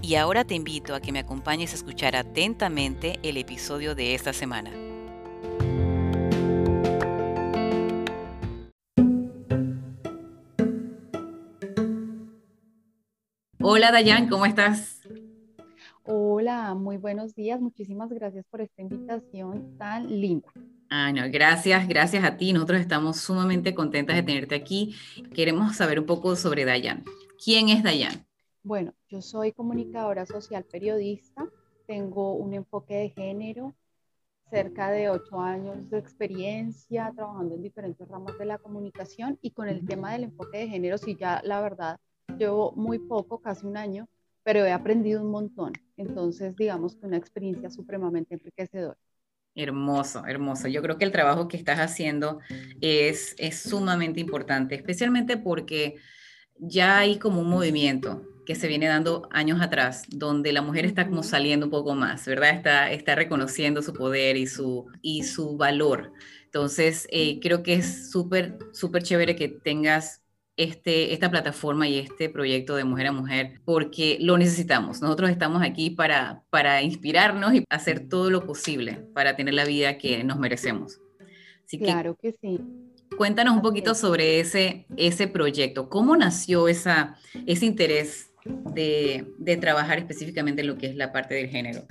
Y ahora te invito a que me acompañes a escuchar atentamente el episodio de esta semana. Hola Dayan, ¿cómo estás? Hola, muy buenos días. Muchísimas gracias por esta invitación tan linda. Ah, no, gracias, gracias a ti. Nosotros estamos sumamente contentas de tenerte aquí. Queremos saber un poco sobre Dayan. ¿Quién es Dayan? Bueno, yo soy comunicadora social periodista, tengo un enfoque de género, cerca de ocho años de experiencia trabajando en diferentes ramas de la comunicación y con el tema del enfoque de género, sí ya la verdad, llevo muy poco, casi un año, pero he aprendido un montón. Entonces, digamos que una experiencia supremamente enriquecedora. Hermoso, hermoso. Yo creo que el trabajo que estás haciendo es, es sumamente importante, especialmente porque ya hay como un movimiento que se viene dando años atrás, donde la mujer está como saliendo un poco más, ¿verdad? Está, está reconociendo su poder y su, y su valor. Entonces, eh, creo que es súper, súper chévere que tengas este, esta plataforma y este proyecto de mujer a mujer porque lo necesitamos. Nosotros estamos aquí para, para inspirarnos y hacer todo lo posible para tener la vida que nos merecemos. Así claro que, sí. Cuéntanos un poquito sobre ese, ese proyecto. ¿Cómo nació esa, ese interés de, de trabajar específicamente en lo que es la parte del género?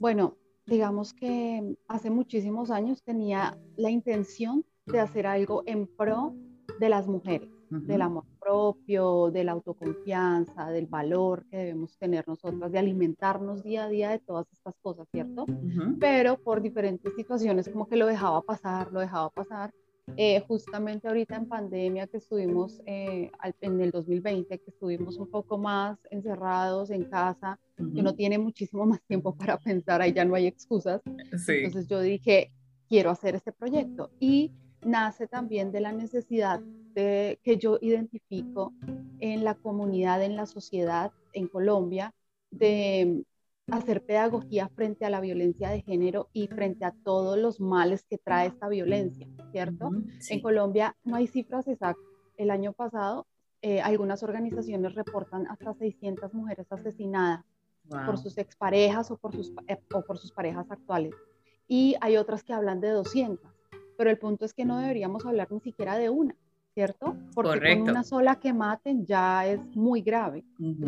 Bueno, digamos que hace muchísimos años tenía la intención de hacer algo en pro de las mujeres del amor propio, de la autoconfianza, del valor que debemos tener nosotras, de alimentarnos día a día de todas estas cosas, ¿cierto? Pero por diferentes situaciones como que lo dejaba pasar, lo dejaba pasar. Eh, justamente ahorita en pandemia que estuvimos eh, en el 2020, que estuvimos un poco más encerrados en casa, que uno tiene muchísimo más tiempo para pensar, ahí ya no hay excusas. Entonces yo dije, quiero hacer este proyecto. Y nace también de la necesidad de, que yo identifico en la comunidad, en la sociedad, en Colombia, de hacer pedagogía frente a la violencia de género y frente a todos los males que trae esta violencia, ¿cierto? En Colombia no hay cifras exactas. El año pasado eh, algunas organizaciones reportan hasta 600 mujeres asesinadas por sus exparejas o por sus, eh, o por sus parejas actuales. Y hay otras que hablan de 200 pero el punto es que no deberíamos hablar ni siquiera de una, ¿cierto? Porque con una sola que maten ya es muy grave.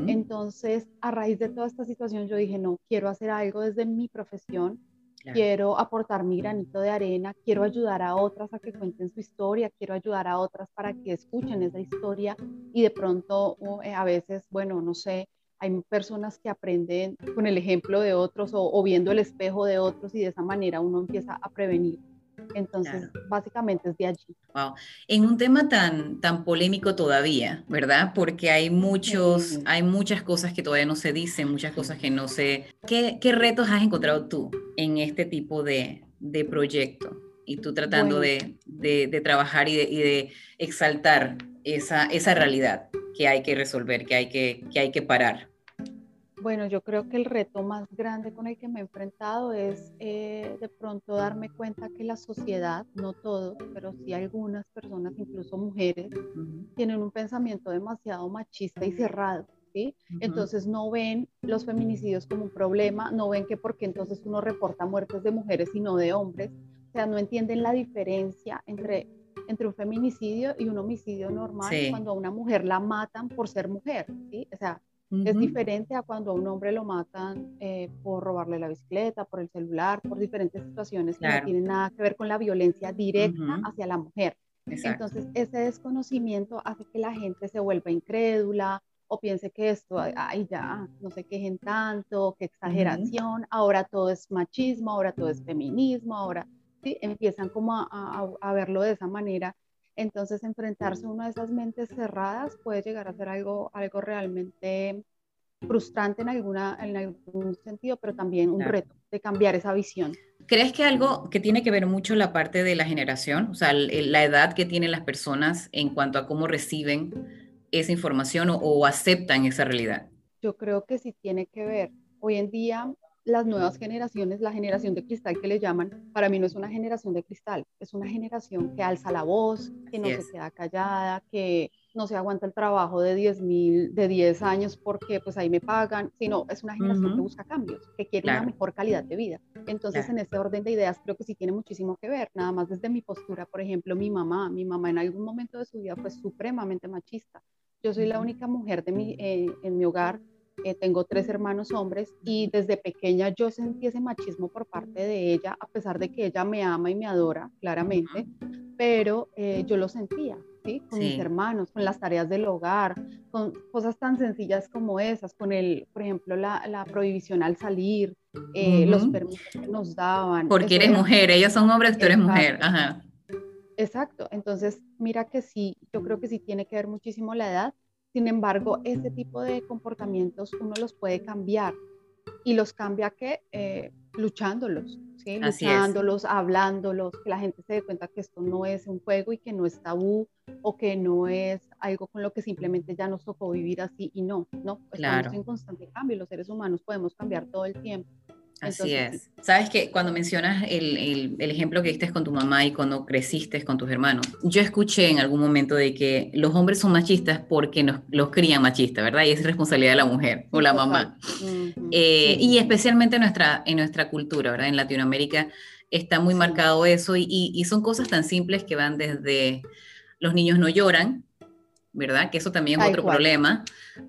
Entonces, a raíz de toda esta situación, yo dije, no, quiero hacer algo desde mi profesión, quiero aportar mi granito de arena, quiero ayudar a otras a que cuenten su historia, quiero ayudar a otras para que escuchen esa historia y de pronto eh, a veces, bueno, no sé, hay personas que aprenden con el ejemplo de otros o, o viendo el espejo de otros y de esa manera uno empieza a prevenir entonces, básicamente es de allí. Wow. En un tema tan, tan polémico todavía, ¿verdad? Porque hay muchos, hay muchas cosas que todavía no se dicen, muchas cosas que no se... ¿Qué, qué retos has encontrado tú en este tipo de, de proyecto? Y tú tratando de, de, de, trabajar y de, y de exaltar esa, esa realidad que hay que resolver, que hay que, que hay que parar. Bueno, yo creo que el reto más grande con el que me he enfrentado es eh, de pronto darme cuenta que la sociedad, no todos, pero sí algunas personas, incluso mujeres, tienen un pensamiento demasiado machista y cerrado. ¿sí? Entonces no ven los feminicidios como un problema, no ven que porque entonces uno reporta muertes de mujeres y no de hombres. O sea, no entienden la diferencia entre, entre un feminicidio y un homicidio normal cuando a una mujer la matan por ser mujer. ¿sí? O sea, es diferente a cuando a un hombre lo matan eh, por robarle la bicicleta, por el celular, por diferentes situaciones que no tienen nada que ver con la violencia directa hacia la mujer. Entonces, ese desconocimiento hace que la gente se vuelva incrédula o piense que esto, ay, ya, no se quejen tanto, qué exageración, ahora todo es machismo, ahora todo es feminismo, ahora ¿sí? empiezan como a, a verlo de esa manera entonces, enfrentarse a una de esas mentes cerradas puede llegar a ser algo, algo realmente frustrante en, alguna, en algún sentido, pero también un reto de cambiar esa visión. ¿Crees que algo que tiene que ver mucho la parte de la generación, o sea, la edad que tienen las personas en cuanto a cómo reciben esa información o, aceptan esa realidad? Yo creo que sí tiene que ver. Hoy en día las nuevas generaciones, la generación de cristal que le llaman, para mí no es una generación de cristal, es una generación que alza la voz, que no se queda callada, que no se aguanta el trabajo de 10 mil, de 10 años porque pues ahí me pagan, sino es una generación que busca cambios, que quiere una mejor calidad de vida. Entonces en ese orden de ideas creo que sí tiene muchísimo que ver, nada más desde mi postura, por ejemplo, mi mamá, mi mamá en algún momento de su vida fue supremamente machista. Yo soy la única mujer de mi, eh, en mi hogar, eh, tengo tres hermanos hombres y desde pequeña yo sentí ese machismo por parte de ella, a pesar de que ella me ama y me adora claramente, pero eh, yo lo sentía con mis hermanos, con las tareas del hogar, con cosas tan sencillas como esas, con el, por ejemplo, la, la prohibición al salir, eh, los permisos que nos daban. Porque eres mujer, ellos son hombres, tú eres mujer. Ajá. Exacto, entonces mira que sí, yo creo que sí tiene que ver muchísimo la edad, sin embargo, ese tipo de comportamientos uno los puede cambiar y los cambia que eh, luchándolos, ¿sí? luchándolos, hablándolos, que la gente se dé cuenta que esto no es un juego y que no es tabú o que no es algo con lo que simplemente ya nos tocó vivir así y no, no, estamos en constante cambio, los seres humanos podemos cambiar todo el tiempo. Así es. Sabes que cuando mencionas el, el, ejemplo que diste con tu mamá y cuando creciste con tus hermanos, yo escuché en algún momento de que los hombres son machistas porque nos, los crían machistas, ¿verdad? Y es responsabilidad de la mujer o la mamá. Eh, y especialmente en nuestra, en nuestra cultura, ¿verdad? En Latinoamérica está muy marcado eso y, y, son cosas tan simples que van desde los niños no lloran, ¿verdad? Que eso también es otro problema,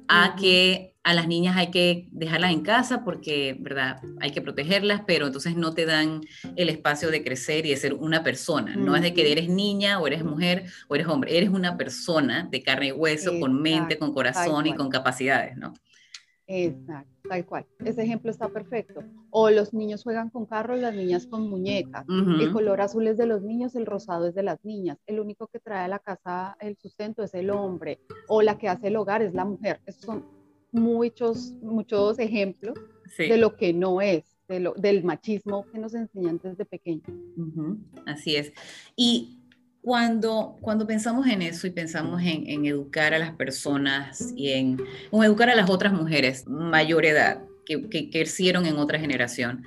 a que a las niñas hay que dejarlas en casa porque, ¿verdad? Hay que protegerlas, pero entonces no te dan el espacio de crecer y de ser una persona. No es de que eres niña o eres mujer o eres hombre, eres una persona de carne y hueso, con mente, con corazón y con capacidades, ¿no? Exacto, tal cual. Ese ejemplo está perfecto. O los niños juegan con carros, las niñas con muñecas. El color azul es de los niños, el rosado es de las niñas. El único que trae a la casa el sustento es el hombre. O la que hace el hogar es la mujer. Esos son muchos, muchos ejemplos de lo que no es. De lo, del machismo que nos enseñan desde pequeños. Así es. Y cuando, cuando pensamos en eso y pensamos en, educar a las personas y en, educar a las otras mujeres mayor edad que, que, crecieron en otra generación,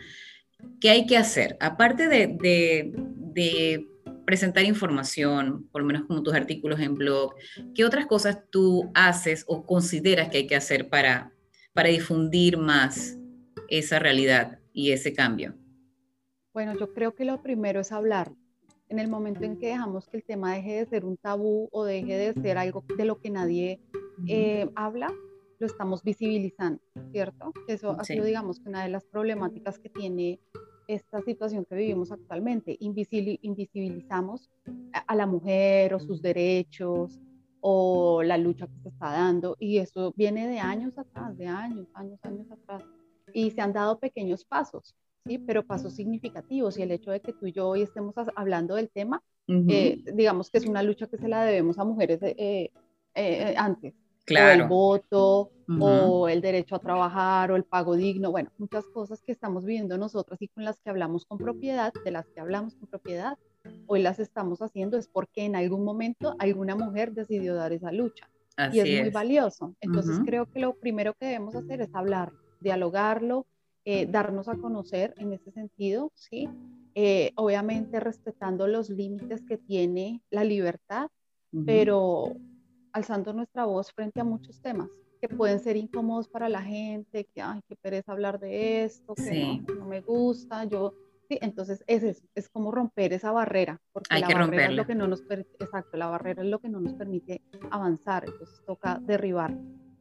¿qué hay que hacer? Aparte de, de, de, presentar información, por lo menos como tus artículos en blog, ¿qué otras cosas tú haces o consideras que hay que hacer para, para difundir más esa realidad y ese cambio? Bueno, yo creo que lo primero es hablar en el momento en que dejamos que el tema deje de ser un tabú o deje de ser algo de lo que nadie eh, habla, lo estamos visibilizando, ¿cierto? Eso ha sido, digamos, una de las problemáticas que tiene esta situación que vivimos actualmente. invisibilizamos a la mujer o sus derechos o la lucha que se está dando y eso viene de años atrás, de años, años, años atrás. Y se han dado pequeños pasos, ¿sí? pero pasos significativos y el hecho de que tú y yo hoy estemos hablando del tema, eh, digamos que es una lucha que se la debemos a mujeres eh, eh, antes. Claro. O el voto, o el derecho a trabajar, o el pago digno, bueno, muchas cosas que estamos viviendo nosotros y con las que hablamos con propiedad, de las que hablamos con propiedad, hoy las estamos haciendo es porque en algún momento alguna mujer decidió dar esa lucha. y es, muy valioso. Entonces creo que lo primero que debemos hacer es hablar, dialogarlo, eh, darnos a conocer en ese sentido, ¿sí? Eh, obviamente respetando los límites que tiene la libertad, pero alzando nuestra voz frente a muchos temas que pueden ser incómodos para la gente, que, ay, qué pereza hablar de esto, que no, me gusta, yo, sí, entonces es eso, es como romper esa barrera, porque la barrera es lo que no nos, exacto, la barrera es lo que no nos permite avanzar, entonces toca derribar.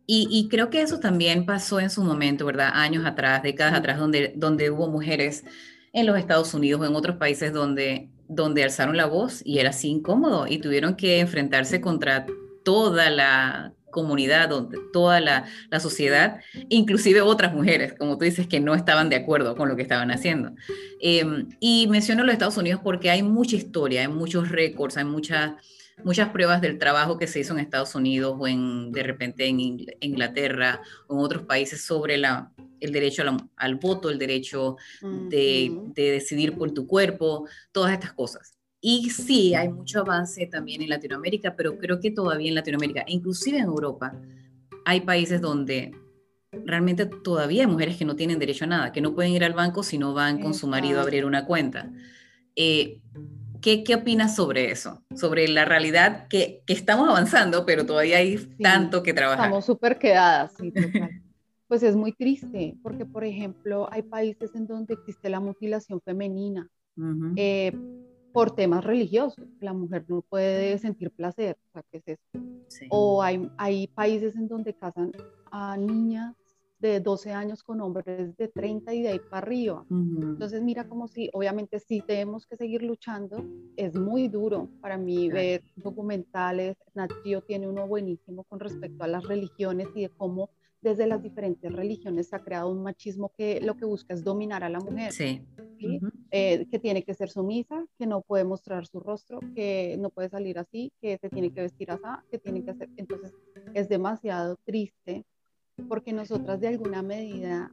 Y, creo que eso también pasó en su momento, ¿verdad? Años atrás, décadas atrás, donde, donde hubo mujeres en los Estados Unidos o en otros países donde, donde alzaron la voz y era así incómodo y tuvieron que enfrentarse contra toda la comunidad, donde toda la, la, sociedad, inclusive otras mujeres, como tú dices, que no estaban de acuerdo con lo que estaban haciendo. Em, y menciono los Estados Unidos porque hay mucha historia, hay muchos récords, hay muchas muchas pruebas del trabajo que se hizo en Estados Unidos o en, de repente en Inglaterra o en otros países sobre la, el derecho al, voto, el derecho de, de, decidir por tu cuerpo, todas estas cosas. Y sí, hay mucho avance también en Latinoamérica, pero creo que todavía en Latinoamérica, inclusive en Europa, hay países donde realmente todavía hay mujeres que no tienen derecho a nada, que no pueden ir al banco si no van con su marido a abrir una cuenta. Eh, ¿qué, ¿qué, opinas sobre eso? Sobre la realidad que, que estamos avanzando, pero todavía hay tanto que trabajar. Estamos súper quedadas, sí, pues es muy triste, porque por ejemplo hay países en donde existe la mutilación femenina. eh, por temas religiosos. La mujer no puede sentir placer, o sea, ¿qué es eso? O hay, hay países en donde casan a niñas de 12 años con hombres de 30 y de ahí para arriba. Entonces, mira como si, obviamente, sí tenemos que seguir luchando. Es muy duro para mí ver documentales. Nacho tiene uno buenísimo con respecto a las religiones y de cómo desde las diferentes religiones se ha creado un machismo que lo que busca es dominar a la mujer. Sí. Eh, que tiene que ser sumisa, que no puede mostrar su rostro, que no puede salir así, que se tiene que vestir así, que tiene que hacer. Entonces es demasiado triste porque nosotras de alguna medida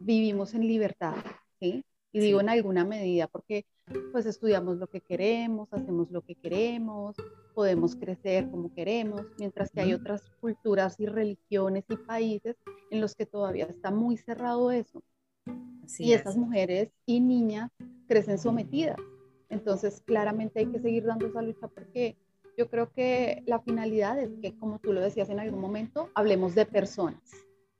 vivimos en libertad, ¿sí? Y digo en alguna medida porque pues estudiamos lo que queremos, hacemos lo que queremos, podemos crecer como queremos, mientras que hay otras culturas y religiones y países en los que todavía está muy cerrado eso. Y estas mujeres y niñas crecen sometidas. Entonces, claramente hay que seguir dando esa lucha porque yo creo que la finalidad es que, como tú lo decías en algún momento, hablemos de personas.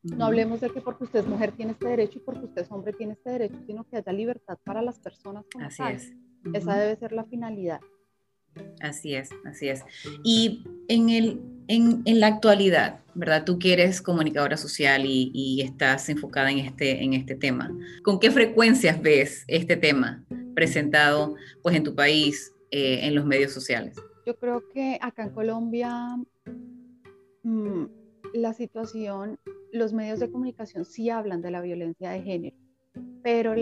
No hablemos de que porque usted es mujer tiene este derecho y porque usted es hombre tiene este derecho, sino que haya libertad para las personas. Así es. Esa debe ser la finalidad. Así es, así es. Y en, el, en, en la actualidad, ¿verdad? Tú que eres comunicadora social y, y, estás enfocada en este, en este tema. ¿Con qué frecuencias ves este tema presentado pues, en tu país, eh, en los medios sociales? Yo creo que acá en Colombia mmm, la situación, los medios de comunicación sí hablan de la violencia de género, pero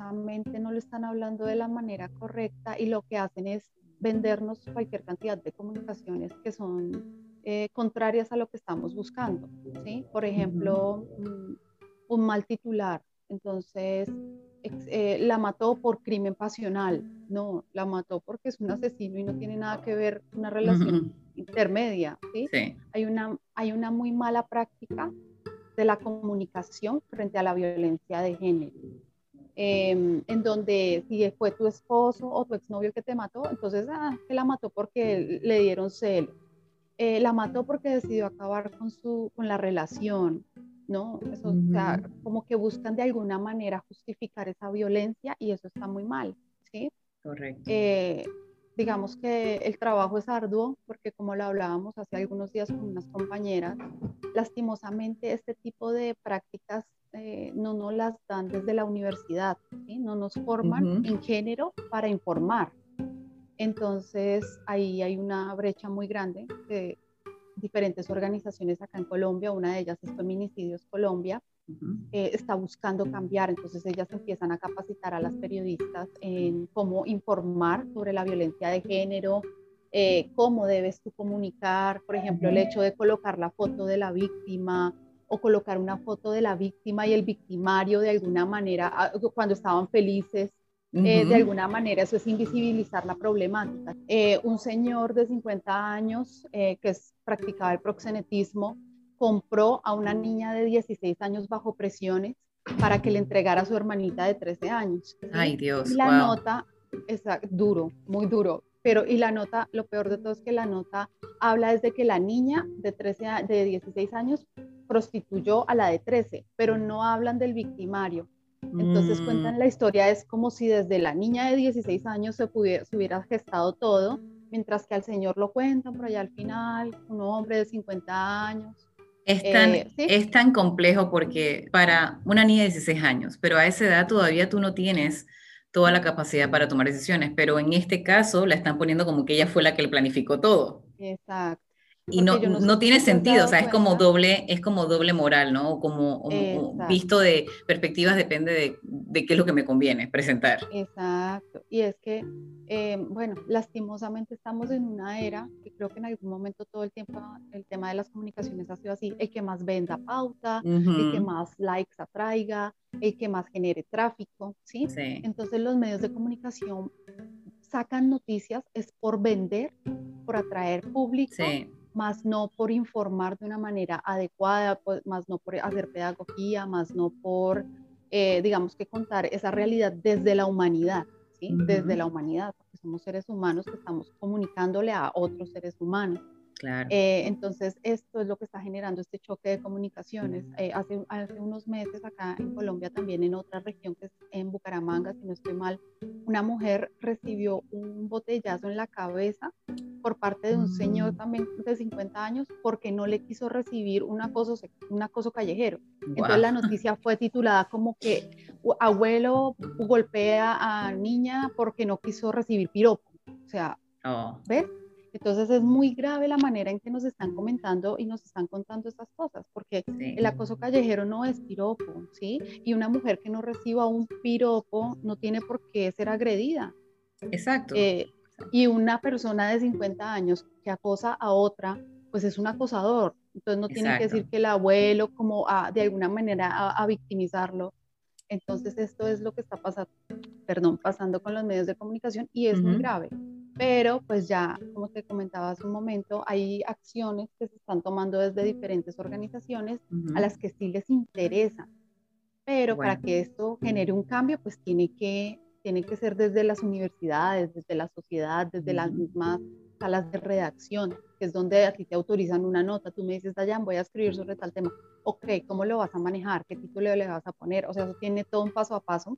lastimosamente no lo están hablando de la manera correcta y lo que hacen es vendernos cualquier cantidad de comunicaciones que son eh, contrarias a lo que estamos buscando. ¿sí? Por ejemplo, mm, un mal titular. Entonces, eh, la mató por crimen pasional. No, la mató porque es un asesino y no tiene nada que ver una relación intermedia. ¿sí? Hay, una, hay una muy mala práctica de la comunicación frente a la violencia de género. Em, en donde si fue tu esposo o tu exnovio que te mató, entonces, ah, que la mató porque le dieron celo. Eh, la mató porque decidió acabar con, su, con la relación, ¿no? Eso, o sea, como que buscan de alguna manera justificar esa violencia y eso está muy mal, ¿sí? Correcto. Eh, digamos que el trabajo es arduo porque como lo hablábamos hace algunos días con unas compañeras, lastimosamente este tipo de prácticas eh, no nos las dan desde la universidad, no nos forman en género para informar. Entonces ahí hay una brecha muy grande de diferentes organizaciones acá en Colombia, una de ellas es Feminicidios Colombia, eh, está buscando cambiar, entonces ellas empiezan a capacitar a las periodistas en cómo informar sobre la violencia de género, eh, cómo debes tú comunicar, por ejemplo, el hecho de colocar la foto de la víctima, o colocar una foto de la víctima y el victimario de alguna manera, ah, cuando estaban felices, eh, de alguna manera eso es invisibilizar la problemática. Eh, un señor de 50 años eh, que es, practicaba el proxenetismo compró a una niña de 16 años bajo presiones para que le entregara a su hermanita de 13 años. Ay Dios. Y la nota, es duro, muy duro, pero y la nota, lo peor de todo es que la nota habla desde que la niña de, 13 de 16 años prostituyó a la de 13, pero no hablan del victimario. Entonces mm. cuentan la historia, es como si desde la niña de 16 años se, pudiera, se hubiera gestado todo, mientras que al señor lo cuentan por allá al final, un hombre de 50 años. Es tan, eh, es tan complejo porque para una niña de 16 años, pero a esa edad todavía tú no tienes toda la capacidad para tomar decisiones, pero en este caso la están poniendo como que ella fue la que le planificó todo. Exacto. Y no, no, tiene sentido, o sea, es como doble, es como doble moral, ¿no? O como visto de perspectivas depende de, de, qué es lo que me conviene presentar. Exacto, y es que, eh, bueno, lastimosamente estamos en una era que creo que en algún momento todo el tiempo el tema de las comunicaciones ha sido así, el que más venda pauta, el que más likes atraiga, el que más genere tráfico, ¿sí? ¿sí? Entonces los medios de comunicación sacan noticias es por vender, por atraer público. Sí más no por informar de una manera adecuada, pues, más no por hacer pedagogía, más no por, eh, digamos que contar esa realidad desde la humanidad, ¿sí? Desde la humanidad, porque somos seres humanos que estamos comunicándole a otros seres humanos. Eh, entonces, esto es lo que está generando este choque de comunicaciones. Eh, hace, hace, unos meses acá en Colombia, también en otra región que es en Bucaramanga, si no estoy mal, una mujer recibió un botellazo en la cabeza por parte de un señor mm. también de 50 años porque no le quiso recibir un acoso, un acoso callejero. Entonces la noticia fue titulada como que abuelo golpea a niña porque no quiso recibir piropo. O sea, oh. ¿ves? Entonces es muy grave la manera en que nos están comentando y nos están contando estas cosas, porque el acoso callejero no es piropo, ¿sí? Y una mujer que no reciba un piropo no tiene por qué ser agredida. Exacto. Eh, y una persona de 50 años que acosa a otra, pues es un acosador. Entonces no tiene que decir que el abuelo como a, de alguna manera a, victimizarlo. Entonces esto es lo que está pasando, perdón, pasando con los medios de comunicación y es muy grave pero pues ya, como te comentaba hace un momento, hay acciones que se están tomando desde diferentes organizaciones a las que sí les interesa, pero para que esto genere un cambio, pues tiene que, tiene que ser desde las universidades, desde la sociedad, desde las mismas salas de redacción, que es donde a ti te autorizan una nota, tú me dices, Dayan, voy a escribir sobre tal tema, ok, ¿cómo lo vas a manejar? ¿Qué título le vas a poner? O sea, eso tiene todo un paso a paso.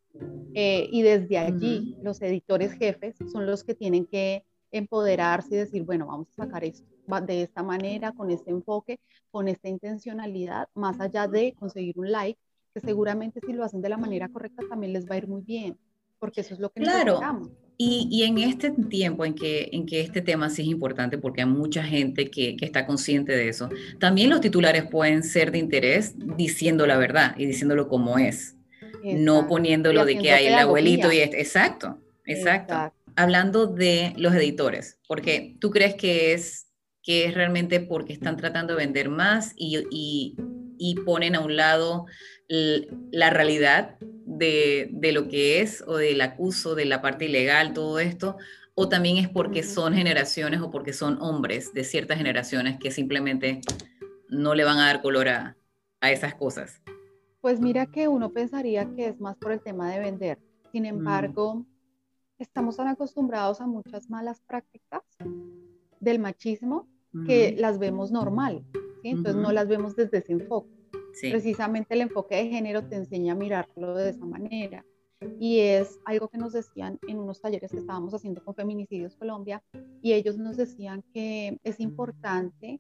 Eh, y desde allí, los editores jefes son los que tienen que empoderarse y decir, bueno, vamos a sacar esto de esta manera, con este enfoque, con esta intencionalidad, más allá de conseguir un like, que seguramente si lo hacen de la manera correcta también les va a ir muy bien, porque eso es lo que claro. necesitamos. Y, y, en este tiempo en que, en que este tema sí es importante, porque hay mucha gente que, que, está consciente de eso, también los titulares pueden ser de interés diciendo la verdad y diciéndolo como es, no poniéndolo de que hay el abuelito y este. Exacto, exacto, Hablando de los editores, porque tú crees que es, que es realmente porque están tratando de vender más y, y, y ponen a un lado la realidad de, lo que es o del acuso, de la parte ilegal, todo esto, o también es porque son generaciones o porque son hombres de ciertas generaciones que simplemente no le van a dar color a, esas cosas. Pues mira que uno pensaría que es más por el tema de vender. Sin mm. embargo, estamos tan acostumbrados a muchas malas prácticas del machismo que las vemos normal, entonces no las vemos desde ese enfoque. Precisamente el enfoque de género te enseña a mirarlo de esa manera. Y es algo que nos decían en unos talleres que estábamos haciendo con Feminicidios Colombia, y ellos nos decían que es importante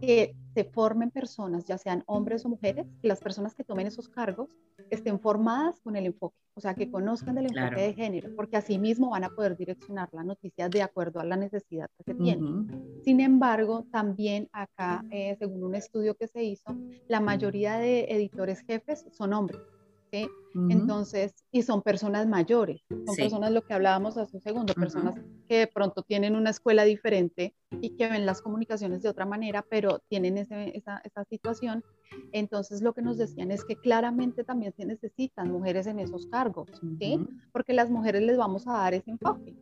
que se formen personas, ya sean hombres o mujeres, que las personas que tomen esos cargos estén formadas con el enfoque, o sea, que conozcan del enfoque de género, porque así mismo van a poder direccionar la noticia de acuerdo a la necesidad que se tiene. Sin embargo, también acá, eh, según un estudio que se hizo, la mayoría de editores jefes son hombres. Entonces, y son personas mayores, son personas, lo que hablábamos hace un segundo, personas que de pronto tienen una escuela diferente y que ven las comunicaciones de otra manera, pero tienen esa, esa, situación. Entonces, lo que nos decían es que claramente también se necesitan mujeres en esos cargos, ¿sí? Porque las mujeres les vamos a dar ese enfoque.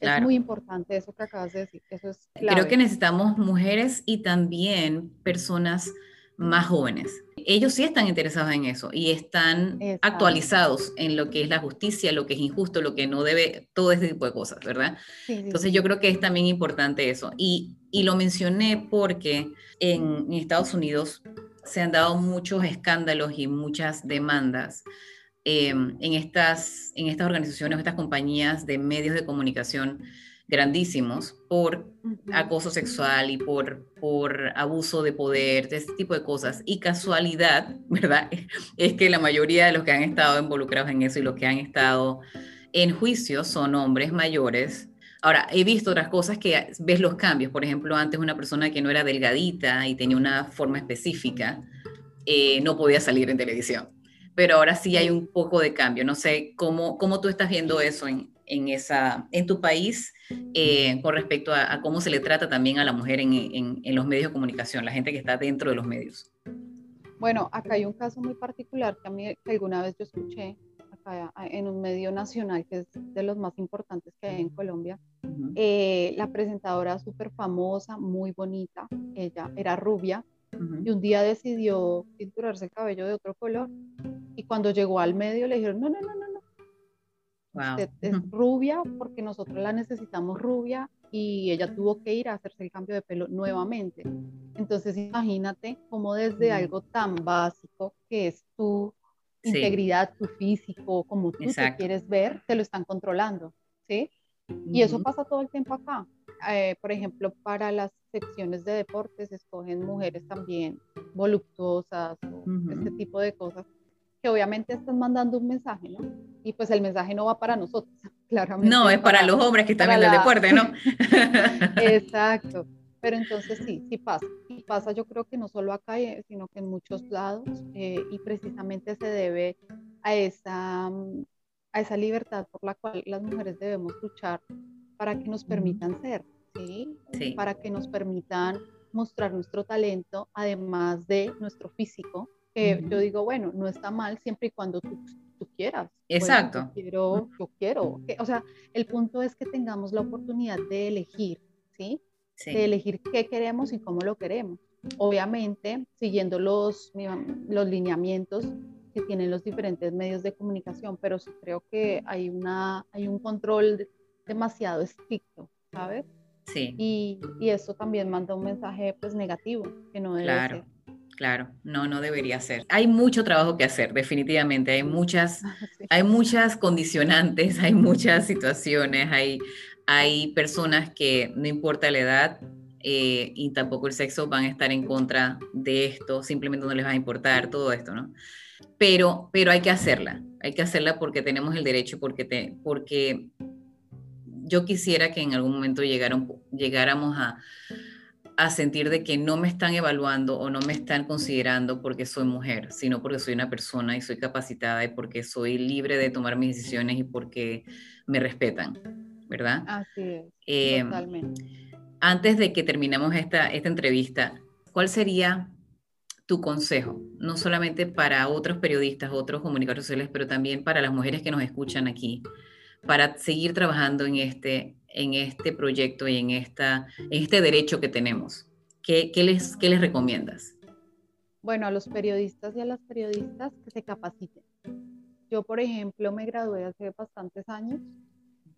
Es muy importante eso que acabas de decir, eso es Creo que necesitamos mujeres y también personas más jóvenes. Ellos sí están interesados en eso y están actualizados en lo que es la justicia, lo que es injusto, lo que no debe, todo ese tipo de cosas, ¿verdad? Entonces yo creo que es también importante eso. Y, y lo mencioné porque en, Estados Unidos se han dado muchos escándalos y muchas demandas em, en, estas, en estas organizaciones, estas compañías de medios de comunicación grandísimos por acoso sexual y por, por abuso de poder, de este tipo de cosas. Y casualidad, ¿verdad? Es que la mayoría de los que han estado involucrados en eso y los que han estado en juicio son hombres mayores Ahora, he visto otras cosas que ves los cambios. Por ejemplo, antes una persona que no era delgadita y tenía una forma específica, eh, no podía salir en televisión. Pero ahora sí hay un poco de cambio. No sé cómo, cómo tú estás viendo eso en, en, esa, en tu país eh, con respecto a, cómo se le trata también a la mujer en, en, en, los medios de comunicación, la gente que está dentro de los medios. Bueno, acá hay un caso muy particular que a mí que alguna vez yo escuché acá en un medio nacional que es de los más importantes que hay en Colombia. Eh, la presentadora súper famosa, muy bonita, ella era rubia y un día decidió pinturarse el cabello de otro color y cuando llegó al medio le dijeron, no, no, no, no, es rubia porque nosotros la necesitamos rubia y ella tuvo que ir a hacerse el cambio de pelo nuevamente. Entonces imagínate cómo desde algo tan básico que es tu integridad, tu físico, como tú te quieres ver, te lo están controlando, ¿sí? Y eso pasa todo el tiempo acá. Eh, por ejemplo, para las secciones de deportes escogen mujeres también voluptuosas o este tipo de cosas que obviamente están mandando un mensaje, ¿no? Y pues el mensaje no va para nosotros, claramente. No, es para, los hombres que están en el deporte, ¿no? Exacto. Pero entonces sí, sí pasa. Y pasa yo creo que no solo acá, eh, sino que en muchos lados. Eh, y precisamente se debe a esa, a esa libertad por la cual las mujeres debemos luchar para que nos permitan ser, ¿sí? sí. Para que nos permitan mostrar nuestro talento, además de nuestro físico, yo digo, bueno, no está mal siempre y cuando tú, tú quieras. Exacto. yo quiero, yo quiero. o sea, el punto es que tengamos la oportunidad de elegir, ¿sí? De elegir qué queremos y cómo lo queremos. Obviamente, siguiendo los, los lineamientos que tienen los diferentes medios de comunicación, pero sí creo que hay, una, hay un control demasiado estricto, ¿sabes? Sí. Y, y, eso también manda un mensaje pues negativo, que no debe claro. ser. Claro, no, no debería ser. Hay mucho trabajo que hacer, definitivamente. Hay muchas, hay muchas condicionantes, hay muchas situaciones, hay, hay personas que no importa la edad eh, y tampoco el sexo van a estar en contra de esto, simplemente no les va a importar todo esto, ¿no? Pero, pero hay que hacerla, hay que hacerla porque tenemos el derecho, porque, te, porque yo quisiera que en algún momento llegáramos a a sentir de que no me están evaluando o no me están considerando porque soy mujer, sino porque soy una persona y soy capacitada y porque soy libre de tomar mis decisiones y porque me respetan, ¿verdad? Así es. Eh, totalmente. Antes de que terminemos esta, esta entrevista, ¿cuál sería tu consejo? No solamente para otros periodistas, otros comunicadores sociales, pero también para las mujeres que nos escuchan aquí, para seguir trabajando en este en este proyecto y en, esta, en este derecho que tenemos? ¿Qué, qué les, ¿Qué les recomiendas? Bueno, a los periodistas y a las periodistas que se capaciten. Yo, por ejemplo, me gradué hace bastantes años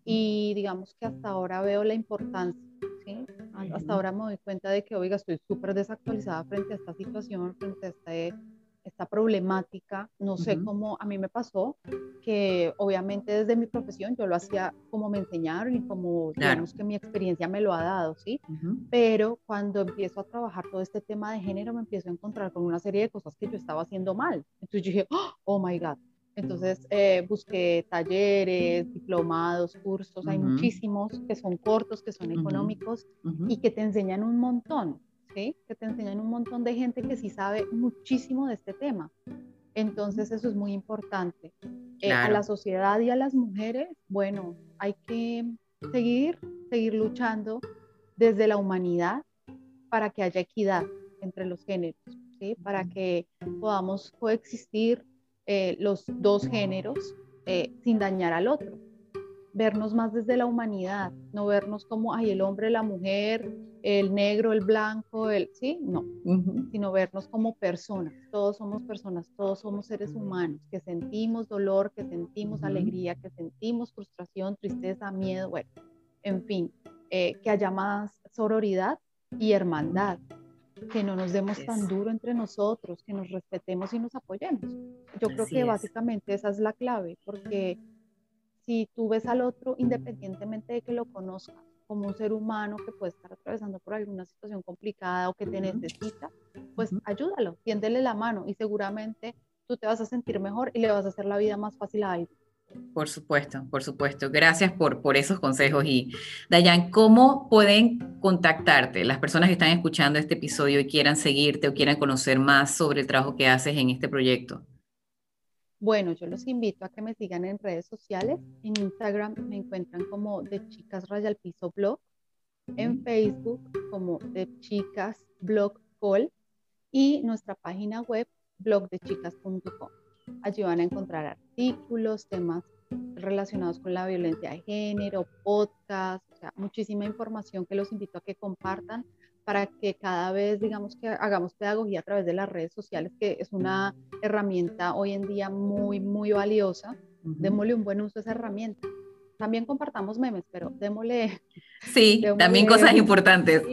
y digamos que hasta ahora veo la importancia, ¿sí? Hasta ahora me doy cuenta de que, oiga, estoy súper desactualizada frente a esta situación, frente a este esta problemática. No sé cómo a mí me pasó, que obviamente desde mi profesión yo lo hacía como me enseñaron y como digamos que mi experiencia me lo ha dado, ¿sí? Pero cuando empiezo a trabajar todo este tema de género, me empiezo a encontrar con una serie de cosas que yo estaba haciendo mal. Entonces yo dije, oh my God. Entonces eh, busqué talleres, diplomados, cursos, hay muchísimos que son cortos, que son económicos y que te enseñan un montón que te enseñan un montón de gente que sí sabe muchísimo de este tema. Entonces eso es muy importante. Eh, a la sociedad y a las mujeres, bueno, hay que seguir, seguir luchando desde la humanidad para que haya equidad entre los géneros, ¿sí? para que podamos coexistir eh, los dos géneros eh, sin dañar al otro. Vernos más desde la humanidad, no vernos como, ay, el hombre, la mujer, el negro, el blanco, el, sí, no, sino vernos como personas. Todos somos personas, todos somos seres humanos que sentimos dolor, que sentimos alegría, que sentimos frustración, tristeza, miedo, bueno, en fin, eh, que haya más sororidad y hermandad, que no nos demos tan duro entre nosotros, que nos respetemos y nos apoyemos. Yo creo que básicamente esa es la clave, porque si tú ves al otro, independientemente de que lo conozcas, como un ser humano que puede estar atravesando por alguna situación complicada o que te necesita, pues ayúdalo, tiéndele la mano y seguramente tú te vas a sentir mejor y le vas a hacer la vida más fácil a alguien. Por supuesto, por supuesto. Gracias por, por esos consejos. Y Dayan, ¿cómo pueden contactarte las personas que están escuchando este episodio y quieran seguirte o quieran conocer más sobre el trabajo que haces en este proyecto? Bueno, yo los invito a que me sigan en redes sociales. En Instagram me encuentran como de Chicas Raya Piso Blog. En Facebook como de Chicas Blog Call. Y nuestra página web blogdechicas.com. Allí van a encontrar artículos, temas relacionados con la violencia de género, podcast, o sea, muchísima información que los invito a que compartan para que cada vez, digamos, que hagamos pedagogía a través de las redes sociales, que es una herramienta hoy en día muy, muy valiosa. Démosle un buen uso a esa herramienta. También compartamos memes, pero démosle... Sí, también cosas importantes.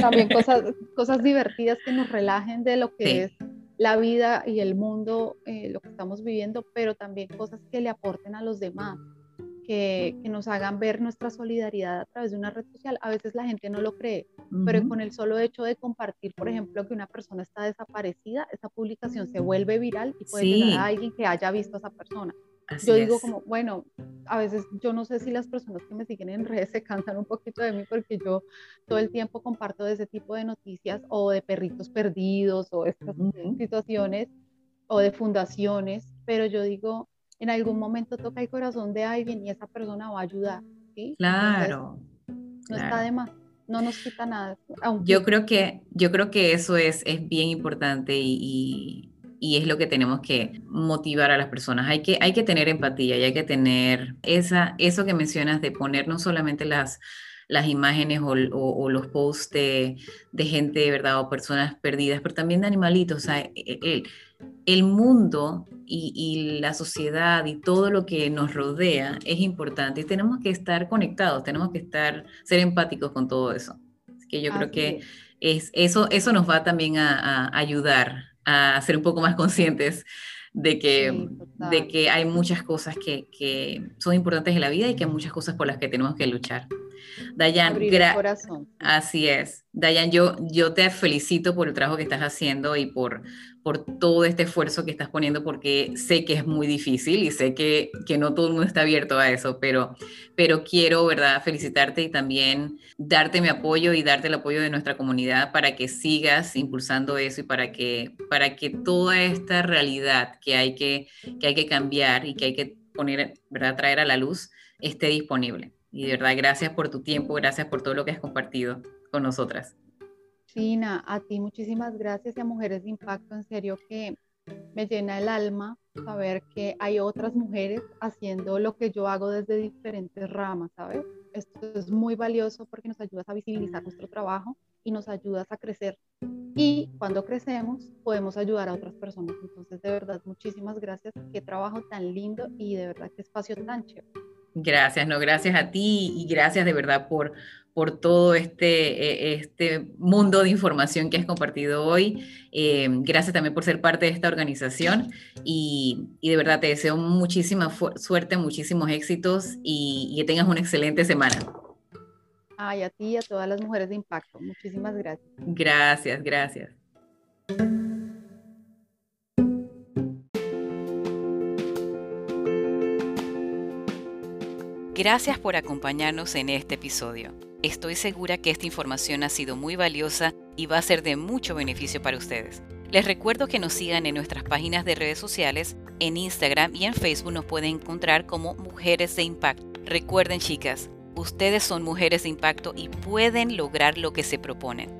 también cosas, cosas divertidas que nos relajen de lo que es la vida y el mundo, eh, lo que estamos viviendo, pero también cosas que le aporten a los demás, que, que, nos hagan ver nuestra solidaridad a través de una red social. A veces la gente no lo cree, pero con el solo hecho de compartir, por ejemplo, que una persona está desaparecida, esa publicación se vuelve viral y puede llegar a alguien que haya visto a esa persona. Yo digo como, bueno, a veces yo no sé si las personas que me siguen en redes se cansan un poquito de mí porque yo todo el tiempo comparto de ese tipo de noticias o de perritos perdidos o estas situaciones o de fundaciones, pero yo digo, en algún momento toca el corazón de alguien y esa persona va a ayudar, ¿sí? Claro. no está de más. No nos quita nada. Yo creo que yo creo que eso es, es bien importante y y es lo que tenemos que motivar a las personas. Hay que, hay que tener empatía y hay que tener esa, eso que mencionas de poner no solamente las, las imágenes o, los posts de, gente, ¿verdad? O personas perdidas, pero también de animalitos. O sea, e, e, el, el mundo y, y, la sociedad y todo lo que nos rodea es importante y tenemos que estar conectados, tenemos que estar, ser empáticos con todo eso. Así que yo creo que es, eso, eso nos va también a, a ayudar a ser un poco más conscientes de que, de que hay muchas cosas que, que, son importantes en la vida y que hay muchas cosas por las que tenemos que luchar. Dayan, así es. Dayan, yo, yo te felicito por el trabajo que estás haciendo y por, por todo este esfuerzo que estás poniendo, porque sé que es muy difícil y sé que, que no todo el mundo está abierto a eso, pero, pero quiero, ¿verdad?, felicitarte y también darte mi apoyo y darte el apoyo de nuestra comunidad para que sigas impulsando eso y para que, para que toda esta realidad que hay que, que hay que cambiar y que hay que poner, ¿verdad?, traer a la luz, esté disponible. Y de verdad, gracias por tu tiempo, gracias por todo lo que has compartido con nosotras. China, a ti muchísimas gracias y a Mujeres de Impacto, en serio que me llena el alma saber que hay otras mujeres haciendo lo que yo hago desde diferentes ramas, ¿sabes? Esto es muy valioso porque nos ayudas a visibilizar nuestro trabajo y nos ayudas a crecer. Y cuando crecemos podemos ayudar a otras personas. Entonces, de verdad, muchísimas gracias. Qué trabajo tan lindo y de verdad qué espacio tan chévere. Gracias, no, gracias a ti y gracias de verdad por, por todo este, e, este mundo de información que has compartido hoy. Eh, gracias también por ser parte de esta organización y, de verdad te deseo muchísima suerte, muchísimos éxitos y, y que tengas una excelente semana. Ay, a ti y a todas las mujeres de impacto. Muchísimas gracias. Gracias, gracias. Gracias por acompañarnos en este episodio. Estoy segura que esta información ha sido muy valiosa y va a ser de mucho beneficio para ustedes. Les recuerdo que nos sigan en nuestras páginas de redes sociales, en Instagram y en Facebook nos pueden encontrar como Mujeres de Impacto. Recuerden chicas, ustedes son mujeres de impacto y pueden lograr lo que se proponen.